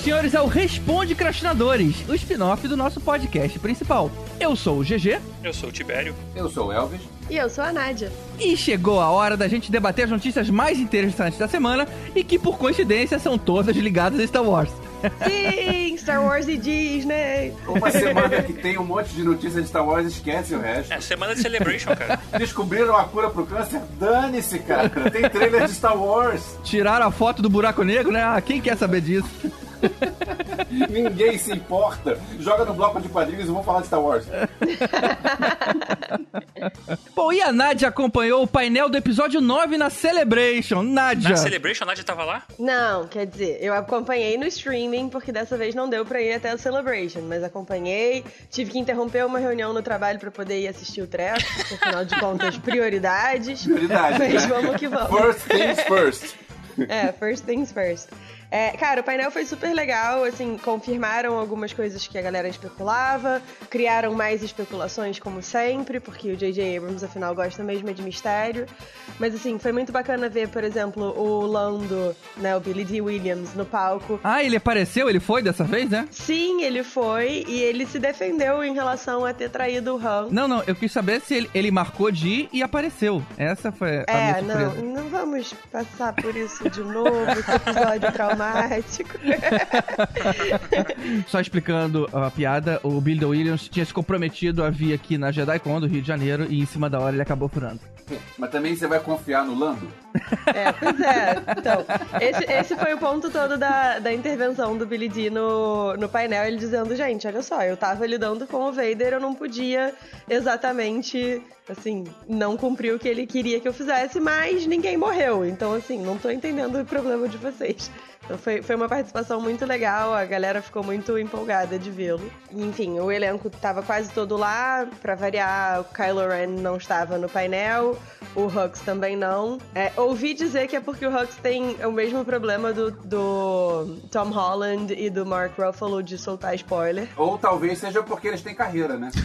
Senhoras e senhores, ao Responde Crastinadores, o spin-off do nosso podcast principal. Eu sou o GG. Eu sou o Tibério. Eu sou o Elvis. E eu sou a Nádia. E chegou a hora da gente debater as notícias mais interessantes da semana e que, por coincidência, são todas ligadas a Star Wars. Sim, Star Wars e Disney. Uma semana que tem um monte de notícias de Star Wars, esquece o resto. É semana de Celebration, cara. Descobriram a cura pro câncer? Dane-se, cara. Tem trailer de Star Wars. Tiraram a foto do buraco negro, né? Ah, quem quer saber disso? Ninguém se importa. Joga no bloco de quadrinhos e vamos falar de Star Wars. Bom, e a Nádia acompanhou o painel do episódio 9 na Celebration. Nádia. Na Celebration, a Nádia tava lá? Não, quer dizer, eu acompanhei no streaming, porque dessa vez não deu pra ir até a Celebration, mas acompanhei, tive que interromper uma reunião no trabalho pra poder ir assistir o treco, porque afinal de contas, prioridades. Prioridades, Mas né? vamos que vamos. First things first. É, first things first. É, cara, o painel foi super legal, assim, confirmaram algumas coisas que a galera especulava, criaram mais especulações, como sempre, porque o J.J. Abrams, afinal, gosta mesmo de mistério. Mas, assim, foi muito bacana ver, por exemplo, o Lando, né, o Billy D. Williams, no palco. Ah, ele apareceu? Ele foi dessa vez, né? Sim, ele foi, e ele se defendeu em relação a ter traído o Han. Não, não, eu quis saber se ele, ele marcou de ir e apareceu. Essa foi a minha É, não, surpresa. não vamos passar por isso de novo, esse episódio traumático. Só explicando a piada, o Billy Williams tinha se comprometido a vir aqui na JediCon do Rio de Janeiro e em cima da hora ele acabou furando. Mas também você vai confiar no Lando? É, pois é. Então, esse, esse foi o ponto todo da, da intervenção do Billy D no, no painel, ele dizendo, gente, olha só, eu tava lidando com o Vader, eu não podia exatamente, assim, não cumprir o que ele queria que eu fizesse, mas ninguém morreu. Então, assim, não tô entendendo o problema de vocês. Então foi, foi uma participação muito legal, a galera ficou muito empolgada de vê-lo. Enfim, o elenco tava quase todo lá, pra variar, o Kylo Ren não estava no painel, o Hux também não. É, ouvi dizer que é porque o Hux tem o mesmo problema do, do Tom Holland e do Mark Ruffalo de soltar spoiler. Ou talvez seja porque eles têm carreira, né?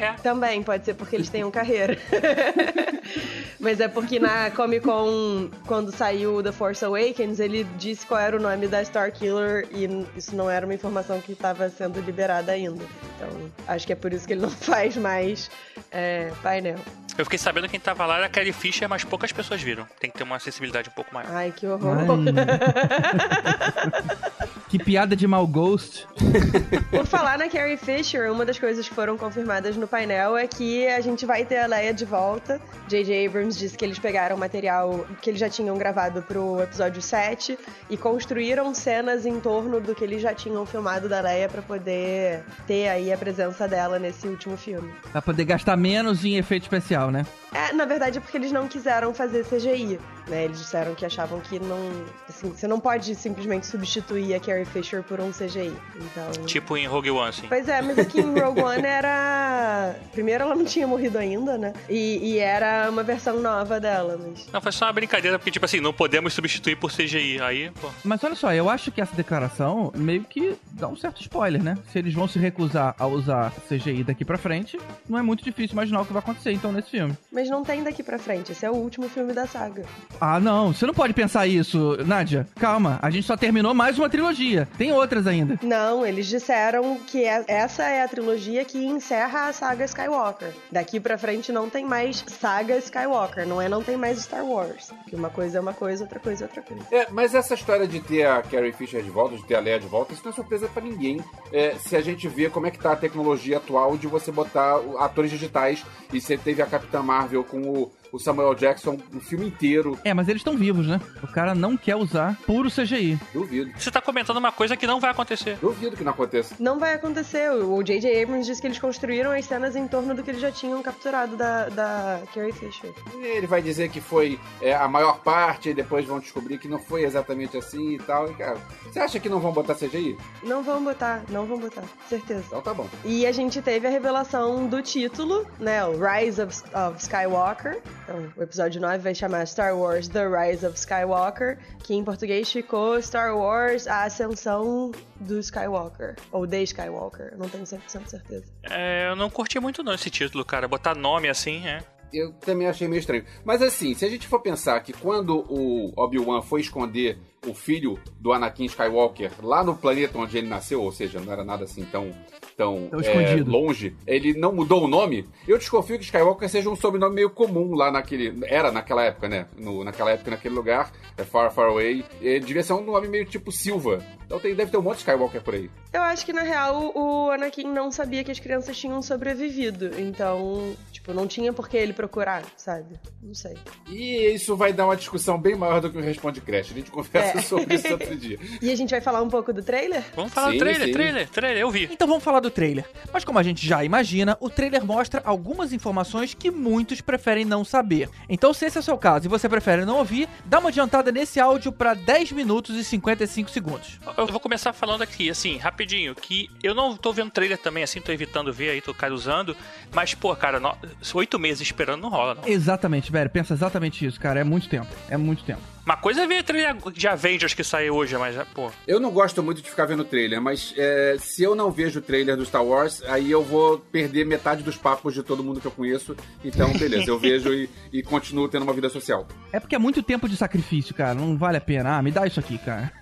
É. Também pode ser porque eles tenham carreira. Mas é porque na Comic Con, quando saiu The Force Awakens, ele disse qual era o nome da Star Killer e isso não era uma informação que estava sendo liberada ainda. Então, acho que é por isso que ele não faz mais é, painel. Eu fiquei sabendo que quem tava lá era a Carrie Fisher, mas poucas pessoas viram. Tem que ter uma sensibilidade um pouco maior. Ai, que horror. Que piada de mau gosto. Por falar na Carrie Fisher, uma das coisas que foram confirmadas no painel é que a gente vai ter a Leia de volta. J.J. Abrams disse que eles pegaram material que eles já tinham gravado pro episódio 7 e construíram cenas em torno do que eles já tinham filmado da Leia pra poder ter aí a presença dela nesse último filme. Pra poder gastar menos em efeito especial, né? É, na verdade é porque eles não quiseram fazer CGI, né? Eles disseram que achavam que não, assim, você não pode simplesmente substituir a Carrie Fisher por um CGI. Então, Tipo em Rogue One, assim. Pois é, mas aqui em Rogue One era. Primeiro, ela não tinha morrido ainda, né? E, e era uma versão nova dela, mas. Não, foi só uma brincadeira, porque, tipo assim, não podemos substituir por CGI. Aí, pô. Mas olha só, eu acho que essa declaração meio que dá um certo spoiler, né? Se eles vão se recusar a usar CGI daqui pra frente, não é muito difícil imaginar o que vai acontecer então nesse filme. Mas não tem daqui pra frente. Esse é o último filme da saga. Ah, não, você não pode pensar isso, Nádia. Calma, a gente só terminou mais uma trilogia. Tem outras ainda. Não, eles disseram que é- essa é a trilogia que encerra a saga Skywalker. Daqui pra frente não tem mais saga Skywalker, não é não tem mais Star Wars. Que uma coisa é uma coisa, outra coisa é outra coisa. É, mas essa história de ter a Carrie Fisher de volta, de ter a Leia de volta, isso não é surpresa pra ninguém. É, se a gente vê como é que tá a tecnologia atual de você botar atores digitais e você teve a Capitã Marvel com o, o Samuel Jackson o filme inteiro, É, mas eles estão vivos, né? O cara não quer usar puro CGI. duvido. Você tá comentando uma coisa que não vai acontecer. Duvido que não aconteça. Não vai acontecer. O J.J. Abrams disse que eles construíram as cenas em torno do que eles já tinham capturado da, da Carrie Fisher. Ele vai dizer que foi é, a maior parte e depois vão descobrir que não foi exatamente assim e tal. E, cara, você acha que não vão botar CGI? Não vão botar, não vão botar, certeza. Então tá bom. E a gente teve a revelação do título, né? O Rise of, of Skywalker. O episódio 9 vai chamar Star Wars The Rise of Skywalker, que em português ficou Star Wars A Ascensão do Skywalker. Ou The Skywalker, não tenho 100% certeza. É, eu não curti muito não esse título, cara. Botar nome assim, é. Eu também achei meio estranho. Mas assim, se a gente for pensar que quando o Obi-Wan foi esconder o filho do Anakin Skywalker lá no planeta onde ele nasceu, ou seja, não era nada assim tão, tão, Tão é, longe, ele não mudou o nome, eu desconfio que Skywalker seja um sobrenome meio comum lá naquele. Era naquela época, né? No, naquela época, naquele lugar, é Far Far Away. É, devia ser um nome meio tipo Silva. Então tem, deve ter um monte de Skywalker por aí. Eu acho que, na real, o Anakin não sabia que as crianças tinham sobrevivido. Então, tipo, não tinha por que ele procurar, sabe? Não sei. E isso vai dar uma discussão bem maior do que o Responde Crash. A gente conversa É. sobre isso outro dia. E a gente vai falar um pouco do trailer? Vamos falar Sim, do trailer, sim. trailer, trailer, eu vi. Então vamos falar do trailer. Mas como a gente já imagina, o trailer mostra algumas informações que muitos preferem não saber. Então se esse é o seu caso e você prefere não ouvir, dá uma adiantada nesse áudio para 10 minutos e 55 segundos. Eu vou começar falando aqui, assim, rapidinho, que eu não tô vendo trailer também, assim, tô evitando ver aí, tô usando, mas, pô, cara, oito meses esperando não rola, não. Exatamente, velho. Pensa exatamente isso, cara. É muito tempo. É muito tempo. Uma coisa é ver trailer de Avengers que saiu hoje, mas, pô, Eu não gosto muito de ficar vendo trailer, mas é, se eu não vejo o trailer do Star Wars, aí eu vou perder metade dos papos de todo mundo que eu conheço. Então, beleza, eu vejo e, e continuo tendo uma vida social. É porque é muito tempo de sacrifício, cara. Não vale a pena. Ah, me dá isso aqui, cara.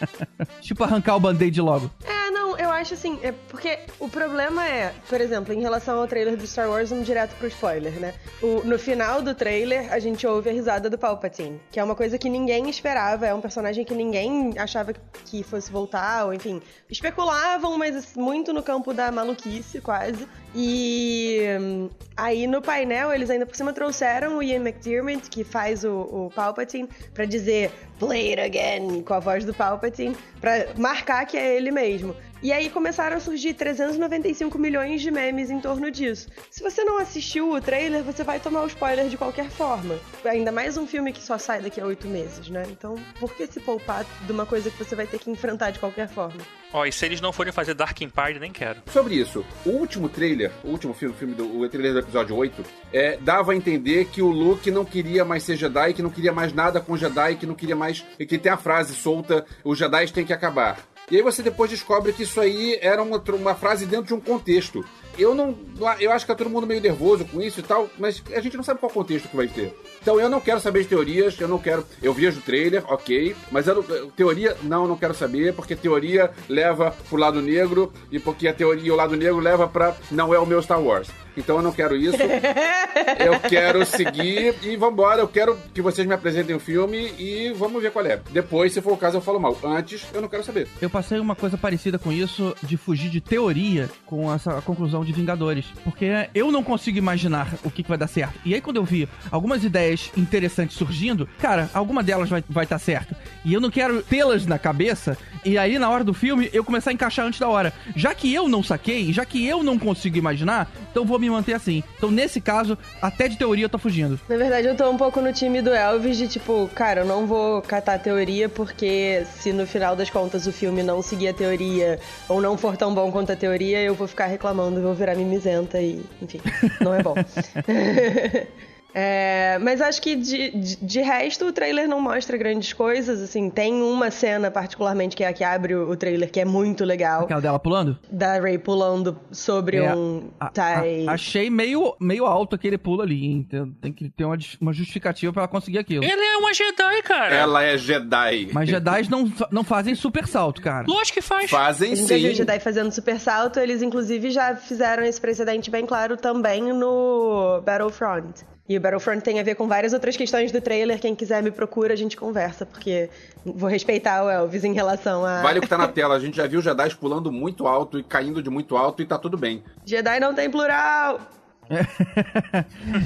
tipo arrancar o band-aid logo. É, eu acho assim, é porque o problema é, por exemplo, em relação ao trailer do Star Wars, vamos direto pro spoiler, né? O- no final do trailer, a gente ouve a risada do Palpatine, que é uma coisa que ninguém esperava, é um personagem que ninguém achava que fosse voltar, ou enfim, especulavam, mas muito no campo da maluquice, quase. E hum, aí no painel, eles ainda por cima trouxeram o Ian McDiarmid, que faz o, o Palpatine, pra dizer Play it again, com a voz do Palpatine, pra marcar que é ele mesmo. E aí começaram a surgir 395 milhões de memes em torno disso. Se você não assistiu o trailer, você vai tomar o spoiler de qualquer forma. Ainda mais um filme que só sai daqui a oito meses, né? Então, por que se poupar de uma coisa que você vai ter que enfrentar de qualquer forma? ó, e se eles não forem fazer Dark Empire, nem quero. Sobre isso, o último trailer, o último filme, filme do, o trailer do episódio 8, é, dava a entender que o Luke não queria mais ser Jedi, que não queria mais nada com Jedi, que não queria mais. e que tem a frase solta: os Jedi têm que acabar. E aí você depois descobre que isso aí era uma, uma frase dentro de um contexto. Eu não. Eu acho que tá todo mundo meio nervoso com isso e tal, mas a gente não sabe qual contexto que vai ter. Então eu não quero saber de teorias, eu não quero. Eu vejo o trailer, ok, mas eu não- teoria, não, eu não quero saber, porque teoria leva pro lado negro e porque a teoria e o lado negro leva pra. Não é o meu Star Wars. Então eu não quero isso. eu quero seguir e vambora. Eu quero que vocês me apresentem o filme e vamos ver qual é. Depois, se for o caso, eu falo mal. Antes, eu não quero saber. Eu passei uma coisa parecida com isso, de fugir de teoria com essa conclusão de Vingadores. Porque eu não consigo imaginar o que, que vai dar certo. E aí, quando eu vi algumas ideias interessantes surgindo, cara, alguma delas vai estar vai tá certo. E eu não quero tê-las na cabeça, e aí, na hora do filme, eu começar a encaixar antes da hora. Já que eu não saquei, já que eu não consigo imaginar, então vou me manter assim. Então, nesse caso, até de teoria eu tô fugindo. Na verdade, eu tô um pouco no time do Elvis de tipo, cara, eu não vou catar teoria porque se no final das contas o filme não seguir a teoria ou não for tão bom quanto a teoria, eu vou ficar reclamando, vou virar mimizenta e, enfim, não é bom. É, mas acho que de, de, de resto o trailer não mostra grandes coisas, assim, tem uma cena particularmente que é a que abre o, o trailer que é muito legal, Aquela dela pulando? da Ray pulando sobre É, um A- TIE. a- achei meio, meio alto aquele pulo ali, hein? Tem, tem que ter uma, uma justificativa pra ela conseguir aquilo. Ele é uma Jedi, cara. Ela é Jedi. Mas Jedi não, não fazem super salto, cara. Lógico que faz. Fazem A gente sim. Jedi fazendo super salto, eles inclusive já fizeram esse precedente bem claro também no Battlefront. E o Battlefront tem a ver com várias outras questões do trailer. Quem quiser me procura, a gente conversa, porque vou respeitar o Elvis em relação a. Vale o que tá na tela. A gente já viu Jedi pulando muito alto e caindo de muito alto e tá tudo bem. Jedi não tem plural!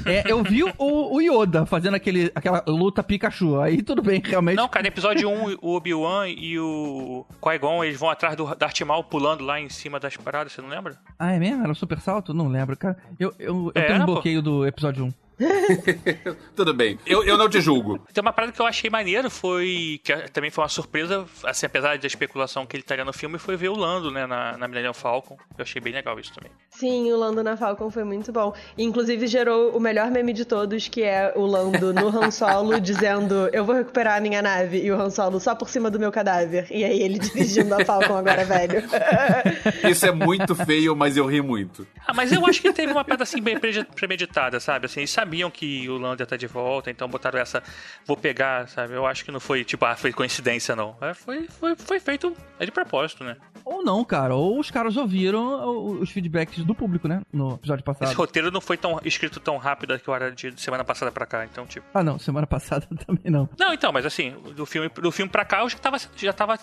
É, eu vi o, o Yoda fazendo aquele, aquela luta Pikachu. Aí tudo bem, realmente. Não, cara, no episódio 1, o Obi-Wan e o Qui-Gon, eles vão atrás do Darth Maul pulando lá em cima das paradas, você não lembra? Ah, é mesmo? Era um super salto? Não lembro, cara. Eu, eu, eu Era, tenho um pô. bloqueio do episódio 1. Tudo bem. Eu, eu não te julgo. Tem uma parada que eu achei maneiro, foi. que também foi uma surpresa, assim, apesar da especulação que ele estaria no filme, foi ver o Lando, né, na, na Millennium Falcon. Eu achei bem legal isso também. Sim, o Lando na Falcon foi muito bom. E, inclusive gerou o melhor meme de todos, que é o Lando no Han Solo dizendo: Eu vou recuperar a minha nave. E o Han Solo só por cima do meu cadáver. E aí ele dirigindo a Falcon agora, velho. Isso é muito feio, mas eu ri muito. Ah, mas eu acho que teve uma parada assim bem pre- premeditada, sabe? Assim, eles sabiam que o Lando ia estar de volta, então botaram essa, vou pegar, sabe? Eu acho que não foi, tipo, ah, foi coincidência, não. É, foi, foi, foi feito é de propósito, né? Ou não, cara. Ou os caras ouviram os feedbacks do público, né? No episódio passado. Esse roteiro não foi tão escrito tão rápido que era de semana passada pra cá, então, tipo. Ah, não. Semana passada também não. Não, então, mas assim, do filme, do filme pra cá, eu já tava, já tava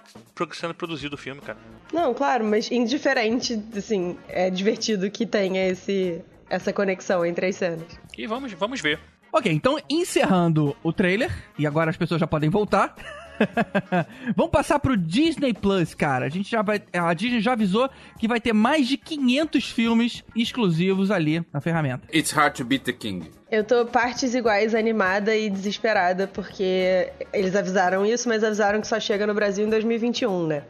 sendo produzido o filme, cara. Não, claro, mas indiferente, assim, é divertido que tenha esse, essa conexão entre as cenas. E vamos, vamos ver. Ok, então encerrando o trailer, e agora as pessoas já podem voltar. Vamos passar pro Disney Plus, cara. A gente já vai, a Disney já avisou que vai ter mais de 500 filmes exclusivos ali na ferramenta. It's hard to beat the king. Eu tô partes iguais animada e desesperada porque eles avisaram isso, mas avisaram que só chega no Brasil em 2021, né?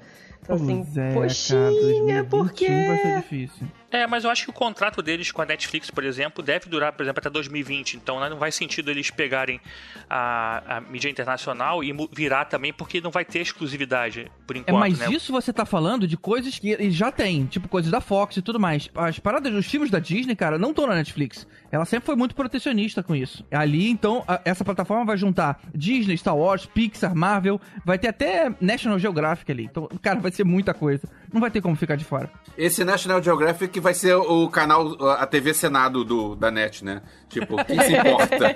Então assim, é, poxinha, por quê? vai ser difícil. É, mas eu acho que o contrato deles com a Netflix, por exemplo, deve durar, por exemplo, até 2020. Então né, não vai sentido eles pegarem a, a mídia internacional e virar também, porque não vai ter exclusividade, por enquanto. É, mas né? isso você tá falando de coisas que eles já têm, tipo coisas da Fox e tudo mais. As paradas dos filmes da Disney, cara, não estão na Netflix. Ela sempre foi muito protecionista com isso. Ali, então, a, essa plataforma vai juntar Disney, Star Wars, Pixar, Marvel, vai ter até National Geographic ali. Então, cara, vai ser muita coisa. Não vai ter como ficar de fora. Esse National Geographic que vai ser o canal, a TV Senado do, da net, né? Tipo, quem se importa?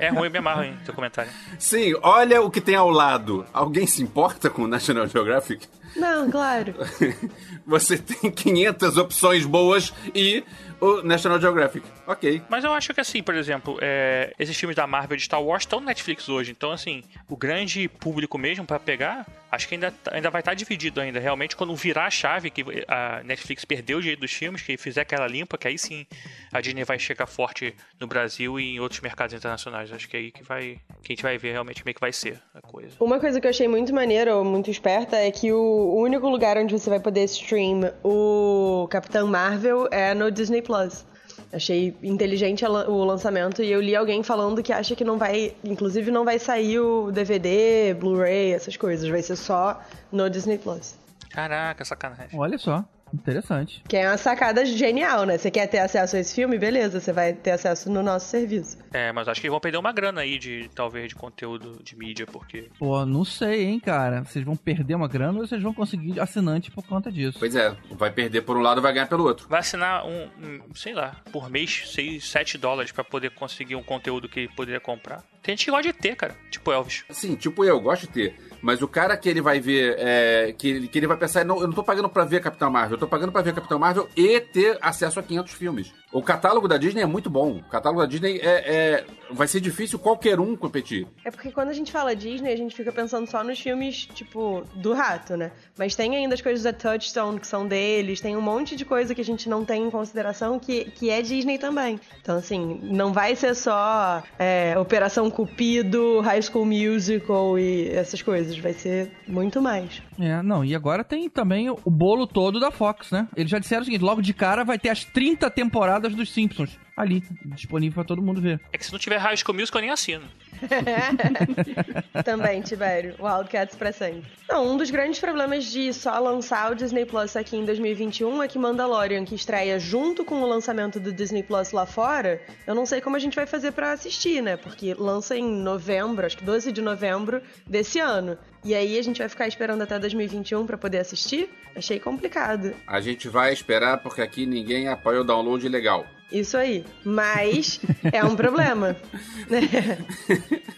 É ruim, me amarro, hein, teu comentário. Sim, olha o que tem ao lado. Alguém se importa com o National Geographic? Não, claro. Você tem 500 opções boas e o National Geographic. Ok. Mas eu acho que assim, por exemplo, é, esses filmes da Marvel de Star Wars estão no Netflix hoje. Então, assim, o grande público mesmo para pegar, acho que ainda, ainda vai estar tá dividido ainda. Realmente, quando virar a chave, que a Netflix perdeu o direito dos filmes, que fizer aquela limpa, que aí sim a Disney vai chegar forte no Brasil e em outros mercados internacionais. Acho que é aí que vai. Que a gente vai ver realmente como é que vai ser coisa. Uma coisa que eu achei muito maneira, ou muito esperta, é que o único lugar onde você vai poder stream o Capitão Marvel é no Disney Plus. Achei inteligente o lançamento e eu li alguém falando que acha que não vai, inclusive não vai sair o DVD, Blu-ray, essas coisas, vai ser só no Disney Plus. Caraca, sacanagem. Olha só. Interessante. Que é uma sacada genial, né? Você quer ter acesso a esse filme? Beleza, você vai ter acesso no nosso serviço. É, mas acho que vão perder uma grana aí de, talvez, de conteúdo de mídia, porque... Pô, não sei, hein, cara. Vocês vão perder uma grana ou vocês vão conseguir assinante por conta disso? Pois é, vai perder por um lado vai ganhar pelo outro. Vai assinar um, um sei lá, por mês, 6, 7 dólares para poder conseguir um conteúdo que poderia comprar. Tem gente que gosta de ter, cara. Tipo Elvis. Sim, tipo eu, gosto de ter. Mas o cara que ele vai ver, é, que, ele, que ele vai pensar, não, eu não tô pagando pra ver Capitão Marvel, eu tô pagando pra ver Capitão Marvel e ter acesso a 500 filmes. O catálogo da Disney é muito bom. O catálogo da Disney é, é, vai ser difícil qualquer um competir. É porque quando a gente fala Disney, a gente fica pensando só nos filmes, tipo, do rato, né? Mas tem ainda as coisas da Touchstone, que são deles, tem um monte de coisa que a gente não tem em consideração que, que é Disney também. Então, assim, não vai ser só é, Operação Cupido, High School Musical e essas coisas. Vai ser muito mais. É, não, e agora tem também o bolo todo da Fox, né? Eles já disseram o seguinte: logo de cara vai ter as 30 temporadas dos Simpsons ali, disponível para todo mundo ver. É que se não tiver High School Musical, eu nem assino. Também, Tibério. Wildcats pra sempre. Não, um dos grandes problemas de só lançar o Disney Plus aqui em 2021 é que Mandalorian, que estreia junto com o lançamento do Disney Plus lá fora, eu não sei como a gente vai fazer para assistir, né? Porque lança em novembro, acho que 12 de novembro desse ano. E aí a gente vai ficar esperando até 2021 para poder assistir? Achei complicado. A gente vai esperar porque aqui ninguém apoia o download legal. Isso aí. Mas é um problema.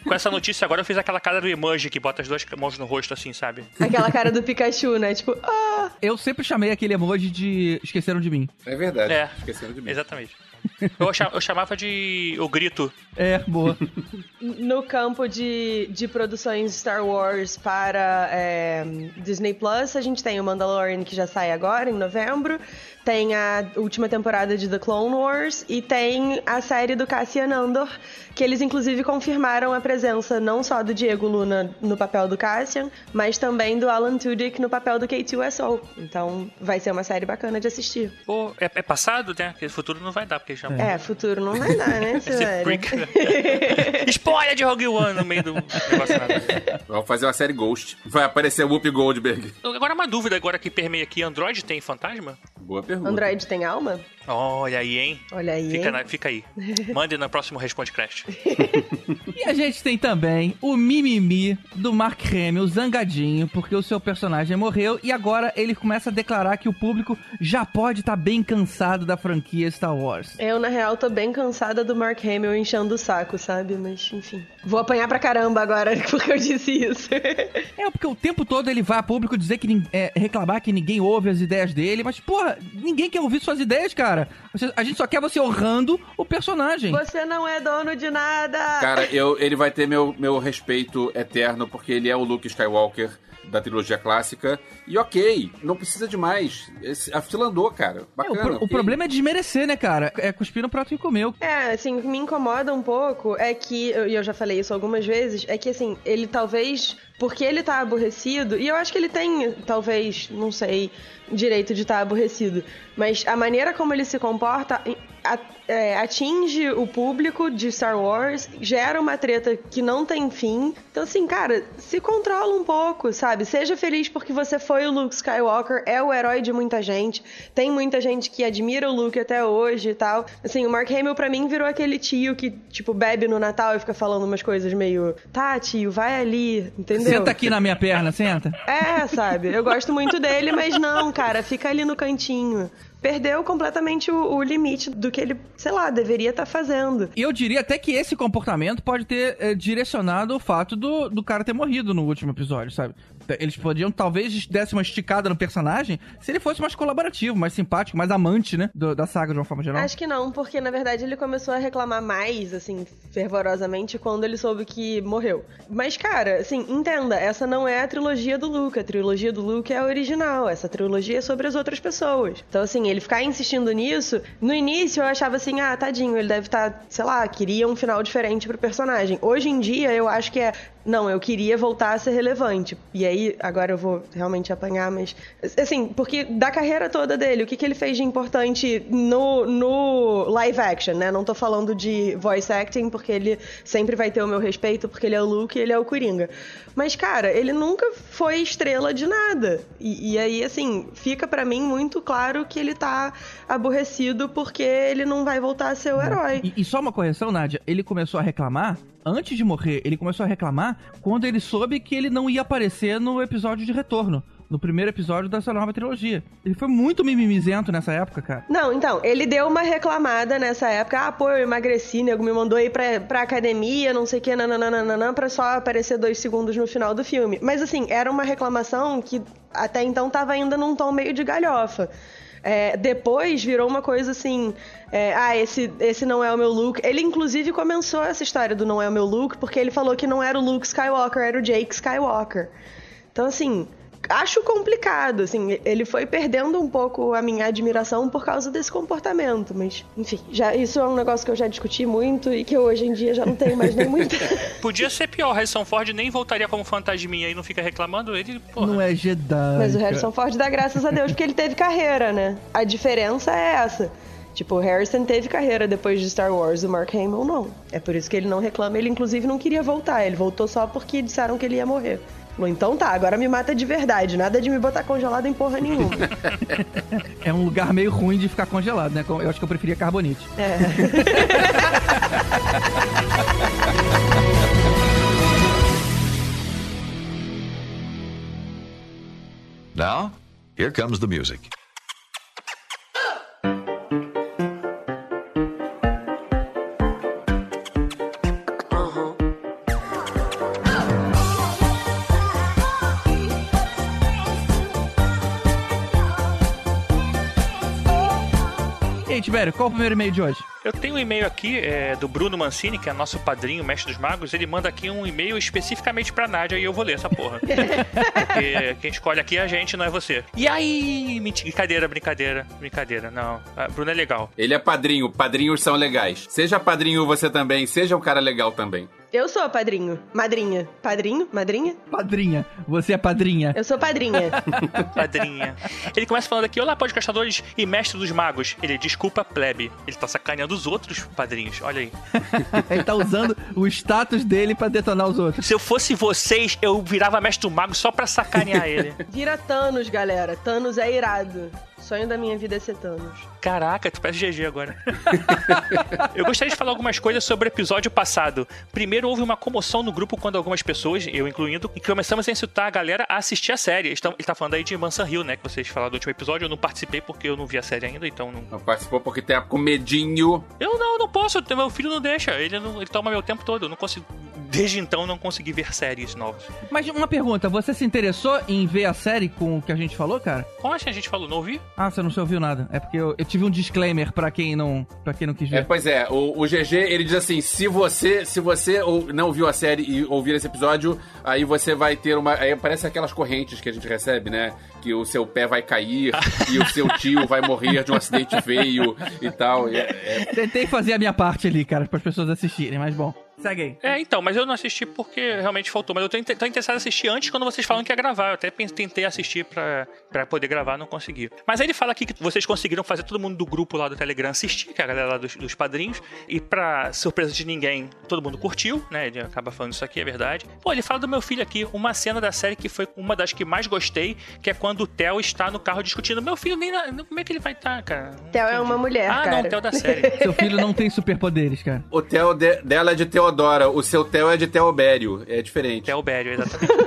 Com essa notícia agora eu fiz aquela cara do emoji que bota as duas mãos no rosto assim, sabe? Aquela cara do Pikachu, né? Tipo, ah! Eu sempre chamei aquele emoji de esqueceram de mim. É verdade. É. Esqueceram de mim. Exatamente. Eu, chamava de o grito. É, boa. No campo de, de produções Star Wars para é, Disney Plus, a gente tem o Mandalorian que já sai agora, em novembro tem a última temporada de The Clone Wars e tem a série do Cassian Andor, que eles inclusive confirmaram a presença não só do Diego Luna no papel do Cassian, mas também do Alan Tudyk no papel do K2SO. Então vai ser uma série bacana de assistir. Pô, é, é passado, né? Porque futuro não vai dar, porque já... É, futuro não vai dar, né, Spoiler de Rogue One no meio do negócio nada. Vamos fazer uma série Ghost. Vai aparecer o Whoopi Goldberg. Agora uma dúvida agora que permeia aqui, Android tem fantasma? Boa pergunta. Android tem alma? Olha aí, hein? Olha aí. Fica, hein? na- fica aí. Mande no próximo Responde Crash. E a gente tem também o mimimi do Mark Hamill, zangadinho, porque o seu personagem morreu e agora ele começa a declarar que o público já pode estar bem cansado da franquia Star Wars. Eu, na real, tô bem cansada do Mark Hamill enchendo o saco, sabe? Mas, enfim. Vou apanhar pra caramba agora porque eu disse isso. É, porque o tempo todo ele vai a público dizer que é, reclamar que ninguém ouve as ideias dele, mas, porra, ninguém quer ouvir suas ideias, cara. Você- a gente só quer você honrando o personagem. Você não é dono de nada! Cara, eu, ele vai ter meu, meu respeito eterno, porque ele é o Luke Skywalker da trilogia clássica. E ok, não precisa de mais. Esse, a fila andou, cara. É, o, Bacana. pro- o ok. problema é desmerecer, né, cara? É cuspir no prato e comer. É, assim, o que me incomoda um pouco é que, e eu já falei isso algumas vezes, é que, assim, ele talvez, porque ele tá aborrecido, e eu acho que ele tem, talvez, não sei, direito de estar aborrecido, mas a maneira como ele se comporta atinge o público de Star Wars, gera uma treta que não tem fim. Então, assim, cara, se controla um pouco, sabe? Seja feliz porque você foi o Luke Skywalker, é o herói de muita gente. Tem muita gente que admira o Luke até hoje e tal. Assim, o Mark Hamill pra mim virou aquele tio que, tipo, bebe no Natal e fica falando umas coisas meio, tá, tio, vai ali, entendeu? Senta aqui na minha perna, senta. É, sabe? Eu gosto muito dele, mas não, cara, fica ali no cantinho. Perdeu completamente o, o limite do que ele, sei lá, deveria estar fazendo. E eu diria até que esse comportamento pode ter eh, direcionado o fato do, do cara ter morrido no último episódio, sabe? Eles podiam talvez desse uma esticada no personagem se ele fosse mais colaborativo, mais simpático, mais amante, né? do- da saga de uma forma geral. Acho que não, porque na verdade ele começou a reclamar mais, assim, fervorosamente quando ele soube que morreu. Mas, cara, assim, entenda, essa não é a trilogia do Luke. A trilogia do Luke é a original. Essa trilogia é sobre as outras pessoas. Então, assim, ele ficar insistindo nisso, no início eu achava assim, ah, tadinho, ele deve estar, sei lá, queria um final diferente pro personagem. Hoje em dia eu acho que é. Não, eu queria voltar a ser relevante. E aí, agora eu vou realmente apanhar, mas. Assim, porque da carreira toda dele, o que, que ele fez de importante no, no live action, né? Não tô falando de voice acting, porque ele sempre vai ter o meu respeito, porque ele é o Luke e ele é o Coringa. Mas, cara, ele nunca foi estrela de nada. E, e aí, assim, fica pra mim muito claro que ele tá aborrecido porque ele não vai voltar a ser o herói. E, e só uma correção, Nádia, ele começou a reclamar, antes de morrer, ele começou a reclamar quando ele soube que ele não ia aparecer no episódio de retorno. No primeiro episódio dessa nova trilogia. Ele foi muito mimimizento nessa época, cara. Não, então, ele deu uma reclamada nessa época. Ah, pô, eu emagreci, nego me mandou ir pra, pra academia, não sei o que, nananana, pra só aparecer dois segundos no final do filme. Mas, assim, era uma reclamação que até então tava ainda num tom meio de galhofa. É, depois virou uma coisa assim, é, ah, esse, esse não é o meu look. Ele, inclusive, começou essa história do não é o meu look, porque ele falou que não era o Luke Skywalker, era o Jake Skywalker. Então, assim, acho complicado, assim, ele foi perdendo um pouco a minha admiração por causa desse comportamento, mas, enfim, já, isso é um negócio que eu já discuti muito e que hoje em dia já não tenho mais nem muito. Podia ser pior, Harrison Ford nem voltaria como fantasminha e não fica reclamando. Ele, porra. Não é Jedi. mas o. Harrison Ford dá graças a Deus porque ele teve carreira, né? A diferença é essa. Tipo, o Harrison teve carreira depois de Star Wars, o Mark Hamill não. É por isso que ele não reclama. Ele, inclusive, não queria voltar. Ele voltou só porque disseram que ele ia morrer. Falou, então tá, agora me mata de verdade. Nada de me botar congelado em porra nenhuma. É um lugar meio ruim de ficar congelado, né? Eu acho que eu preferia carbonite. É. Now, here comes the music. E aí, Tibério, qual o primeiro e-mail de hoje? Eu tenho um e-mail aqui é, do Bruno Mancini, que é nosso padrinho, mestre dos magos. Ele manda aqui um e-mail especificamente pra Nádia e eu vou ler essa porra. Porque quem escolhe aqui é a gente, não é você. E aí? Mentira, brincadeira, brincadeira, brincadeira. Não, Ah, Bruno é legal. Ele é padrinho, padrinhos são legais. Seja padrinho você também, seja um cara legal também. Eu sou padrinho. Madrinha. Padrinho? Madrinha? Padrinha. Você é padrinha. Eu sou padrinha. Padrinha. Ele começa falando aqui: Olá, podcastadores e mestre dos magos. Ele desculpa, plebe. Ele tá sacaneando os outros padrinhos. Olha aí. Ele tá usando o status dele pra detonar os outros. Se eu fosse vocês, eu virava mestre do mago só pra sacanear ele. Vira Thanos, galera. Thanos é irado. Sonho da minha vida é ser Thanos. Caraca, tu parece GG agora. eu gostaria de falar algumas coisas sobre o episódio passado. Primeiro, houve uma comoção no grupo quando algumas pessoas, eu incluindo, e começamos a insultar a galera a assistir a série. Ele tá falando aí de Manson Hill, né? Que vocês falaram do último episódio. Eu não participei porque eu não vi a série ainda, então não. Não participou porque tem com medinho. Eu não, não posso. Meu filho não deixa. Ele, não, ele toma meu tempo todo. Eu não consigo. Desde então, não consegui ver séries novas. Mas uma pergunta: você se interessou em ver a série com o que a gente falou, cara? Como assim a gente falou? Não ouvi? Ah, você não se ouviu nada. É porque eu, eu tive um disclaimer pra quem não, pra quem não quis ver. É, pois é, o, o GG ele diz assim: se você, se você ou, não viu a série e ouvir esse episódio, aí você vai ter uma. Aí parece aquelas correntes que a gente recebe, né? Que o seu pé vai cair e o seu tio vai morrer de um acidente feio e tal. É, é... Tentei fazer a minha parte ali, cara, para as pessoas assistirem, mas bom. Segue aí. É, então, mas eu não assisti porque realmente faltou. Mas eu tô, tô interessado em assistir antes quando vocês falam que ia gravar. Eu até tentei assistir pra, pra poder gravar, não consegui. Mas aí ele fala aqui que vocês conseguiram fazer todo mundo do grupo lá do Telegram assistir, que é a galera lá dos, dos padrinhos. E pra surpresa de ninguém, todo mundo curtiu, né? Ele acaba falando isso aqui, é verdade. Pô, ele fala do meu filho aqui, uma cena da série que foi uma das que mais gostei, que é quando o Theo está no carro discutindo. Meu filho nem. Na, como é que ele vai estar, tá, cara? Theo é uma mulher. Ah, cara. não, o Theo da série. Seu filho não tem superpoderes, cara. O Theo de, dela é de Teodora, o seu Theo é de Teobério, é diferente. Teobério, exatamente.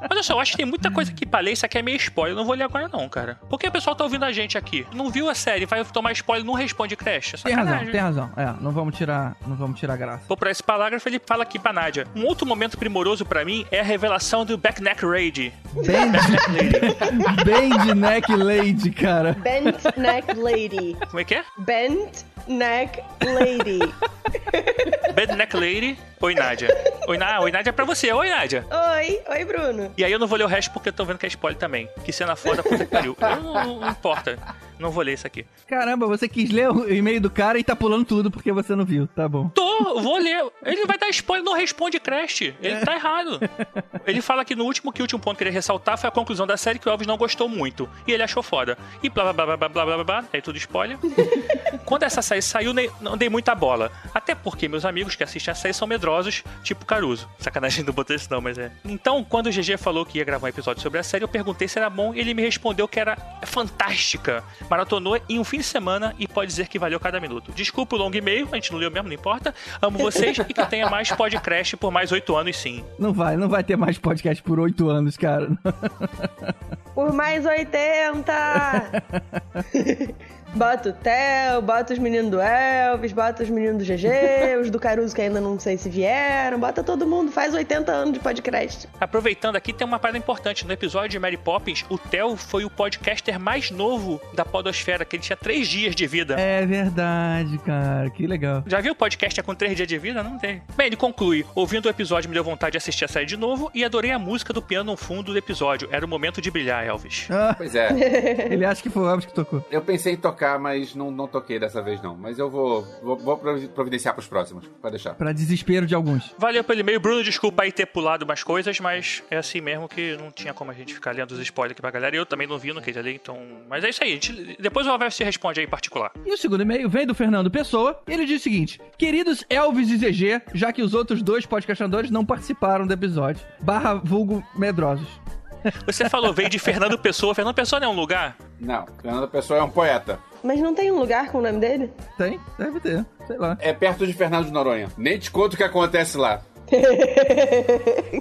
Mas olha só, eu acho que tem muita coisa aqui pra ler, isso aqui é meio spoiler, eu não vou ler agora não, cara. Porque o pessoal tá ouvindo a gente aqui, não viu a série, vai tomar spoiler, não responde Crash. É tem razão, tem razão. É, não vamos tirar, não vamos tirar graça. Vou pra esse parágrafo, ele fala aqui pra Nádia. Um outro momento primoroso pra mim é a revelação do Backneck Raid. Bend, Bend Neck Lady, cara. Bent Neck Lady. Como é que é? Bent Neck Lady. Bad Neck Lady. Oi, Nádia. Oi, Nádia. Oi, Nádia é pra você.Oi, Nádia. Oi. Oi, Bruno. E aí eu não vou ler o resto porque eu tô vendo que é spoiler também. Que cena foda, puta que pariu. Eu não, não importa. Não vou ler isso aqui. Caramba, você quis ler o e-mail do cara e tá pulando tudo porque você não viu. Tá bom. Tô, vou ler. Ele vai dar spoiler, não responde Crash. Ele tá errado. Ele fala aqui no último que o último ponto que ele ressaltar foi a conclusão da série que o Elvis não gostou muito. E ele achou foda. E blá blá blá blá blá blá blá blá. Aí tudo spoiler. Quando essa série saiu, não dei muita bola. Até porque meus amigos que assistem a série são medrosos, tipo Caruso. Sacanagem, não botei isso não, mas é. Então, quando o GG falou que ia gravar um episódio sobre a série, eu perguntei se era bom e ele me respondeu que era fantástica. Maratonou em um fim de semana e pode dizer que valeu cada minuto. Desculpa o longo e-mail, a gente não leu mesmo, não importa. Amo vocês e que tenha mais podcast por mais oito anos, sim. Não vai, não vai ter mais podcast por oito anos, cara. Por mais 80! Bota o Theo, bota os meninos do Elvis, bota os meninos do GG, os do Caruso que ainda não sei se vieram, bota todo mundo, faz 80 anos de podcast. Aproveitando aqui, tem uma parada importante. No episódio de Mary Poppins, o Theo foi o podcaster mais novo da Podosfera, que ele tinha três dias de vida. É verdade, cara, que legal. Já viu o podcaster com três dias de vida? Não tem. Bem, ele conclui: ouvindo o episódio me deu vontade de assistir a série de novo e adorei a música do piano no fundo do episódio. Era o momento de brilhar, Elvis. Ah, Pois é. ele acha que foi o Elvis que tocou. Eu pensei em tocar, mas não, não toquei dessa vez não. Mas eu vou, vou, vou provi- providenciar pros próximos. Pode deixar. Pra desespero de alguns. Valeu pelo e-mail. Bruno, desculpa aí ter pulado umas coisas, mas é assim mesmo que não tinha como a gente ficar lendo os spoilers aqui pra galera. Eu também não vi, não queria ler, então. Mas é isso aí. a gente- Depois o Alves se responde aí em particular. E o segundo e-mail vem do Fernando Pessoa. Ele diz o seguinte: Queridos Elvis e ZG, já que os outros dois podcastadores não participaram do episódio, barra vulgo medrosos. Você falou, veio de Fernando Pessoa. Fernando Pessoa não é um lugar? Não, Fernando Pessoa é um poeta. Mas não tem um lugar com o nome dele? Tem? Deve ter. Sei lá. É perto de Fernando de Noronha. Nem te conto o que acontece lá.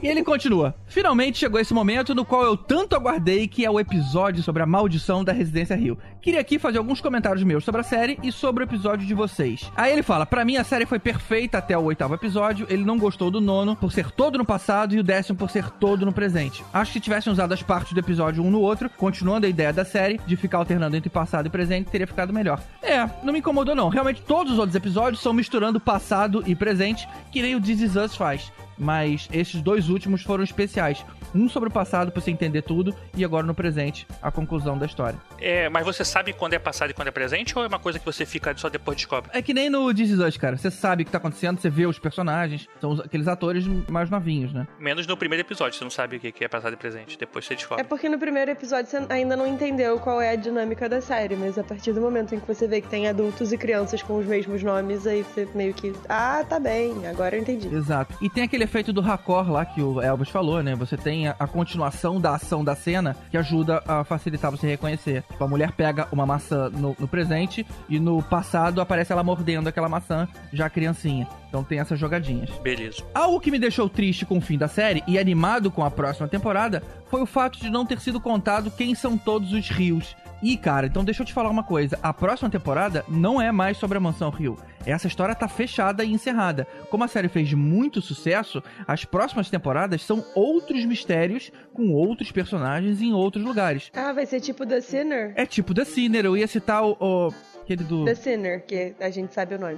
E ele continua. Finalmente chegou esse momento no qual eu tanto aguardei, que é o episódio sobre a maldição da Residência Rio. Queria aqui fazer alguns comentários meus sobre a série e sobre o episódio de vocês. Aí ele fala: Pra mim a série foi perfeita até o oitavo episódio. Ele não gostou do nono por ser todo no passado e o décimo por ser todo no presente. Acho que se tivessem usado as partes do episódio um no outro, continuando a ideia da série de ficar alternando entre passado e presente, teria ficado melhor. É, não me incomodou não. Realmente todos os outros episódios são misturando passado e presente, que nem o This Is Us faz baixo mas esses dois últimos foram especiais. Um sobre o passado pra você entender tudo e agora no presente a conclusão da história. É, mas você sabe quando é passado e quando é presente ou é uma coisa que você fica só depois descobre? É que nem no This Is Us, cara. Você sabe o que tá acontecendo, você vê os personagens, são aqueles atores mais novinhos, né? Menos no primeiro episódio, você não sabe o que que é passado e presente. Depois você descobre. É porque no primeiro episódio você ainda não entendeu qual é a dinâmica da série, mas a partir do momento em que você vê que tem adultos e crianças com os mesmos nomes, aí você meio que. Ah, tá bem, agora eu entendi. Exato. E tem aquele aquele efeito do raccord lá que o Elvis falou, né? Você tem a, a continuação da ação da cena que ajuda a facilitar você reconhecer. Tipo, a mulher pega uma maçã no, no presente e no passado aparece ela mordendo aquela maçã, já criancinha. Então tem essas jogadinhas. Beleza. Algo que me deixou triste com o fim da série e animado com a próxima temporada foi o fato de não ter sido contado quem são todos os rios. E, cara, então deixa eu te falar uma coisa. A próxima temporada não é mais sobre a Mansão Rio. Essa história tá fechada e encerrada. Como a série fez muito sucesso, as próximas temporadas são outros mistérios com outros personagens em outros lugares. Ah, vai ser tipo The Sinner? É tipo The Sinner. Eu ia citar o... o aquele do... The Sinner, que a gente sabe o nome.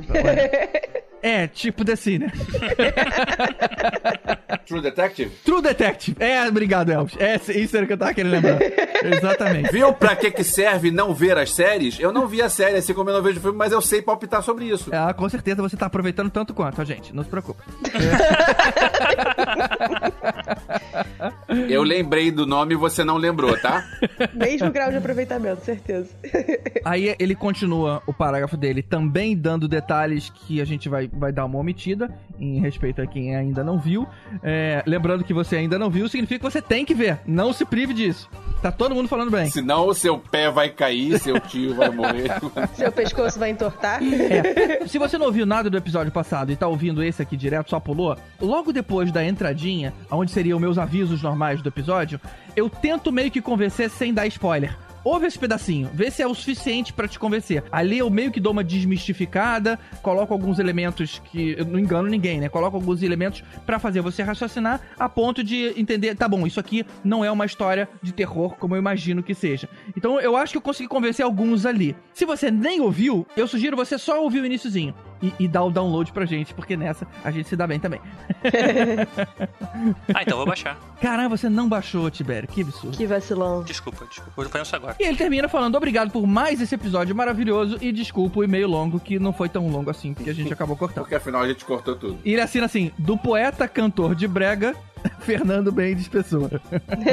É, tipo The Sinner. True Detective? True Detective. É, obrigado, Elvis. É, isso era o que eu tava querendo lembrar. Exatamente. Viu pra que que serve não ver as séries? Eu não vi a série, assim como eu não vejo filme, mas eu sei palpitar sobre isso. Ah, com certeza você tá aproveitando tanto quanto a gente, não se preocupe. Eu lembrei do nome e você não lembrou, tá? Mesmo grau de aproveitamento, certeza. Aí ele continua o parágrafo dele também dando detalhes que a gente vai, vai dar uma omitida em respeito a quem ainda não viu. É, lembrando que você ainda não viu, significa que você tem que ver. Não se prive disso. Tá todo mundo falando bem. Senão o seu pé vai cair, seu tio vai morrer. Seu pescoço vai entortar. É. Se você não ouviu nada do episódio passado e tá ouvindo esse aqui direto, só pulou, logo depois da entradinha, onde seriam meus avisos normais do episódio, eu tento meio que convencer sem dar spoiler. Ouve esse pedacinho, vê se é o suficiente pra te convencer. Ali eu meio que dou uma desmistificada, coloco alguns elementos que eu não engano ninguém, né? Coloco alguns elementos pra fazer você raciocinar a ponto de entender, tá bom, isso aqui não é uma história de terror como eu imagino que seja. Então eu acho que eu consegui convencer alguns ali. Se você nem ouviu, eu sugiro você só ouvir o iníciozinho e, e dar o download pra gente, porque nessa a gente se dá bem também. Ah, então vou baixar. Caramba, você não baixou, Tibério, que absurdo. Que vacilão. Desculpa, desculpa. Fazer isso agora. E ele termina falando obrigado por mais esse episódio maravilhoso e desculpa o e-mail longo, que não foi tão longo assim, porque a gente acabou cortando. Porque afinal a gente cortou tudo. E ele assina assim, do poeta cantor de brega, Fernando Mendes Pessoa.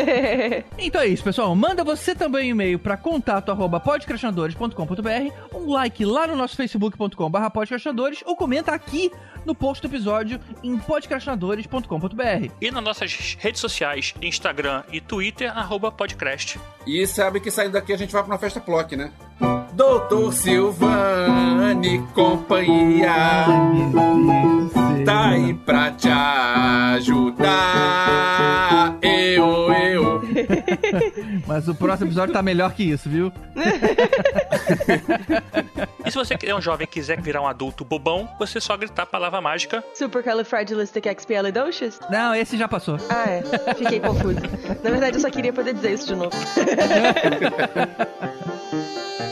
então é isso, pessoal. Manda você também um e-mail para contato arroba podcrastinadores.com.br, um like lá no nosso facebook.com barra podcrastinadores ou comenta aqui no post do episódio em podcrastinadores.com.br. E nas nossas redes sociais, Instagram e Twitter, arroba podcast. E sabe que saindo daqui a gente vai pra uma festa Plock, né? Doutor Silvane companhia tá aí pra te ajudar. Eu, eu. Mas o próximo episódio tá melhor que isso, viu? E se você é um jovem e quiser virar um adulto bobão, você só gritar a palavra mágica. Supercalifragilisticexpialidocious? Não, esse já passou. Ah, é. Fiquei confusa. Na verdade, eu só queria poder dizer isso de novo.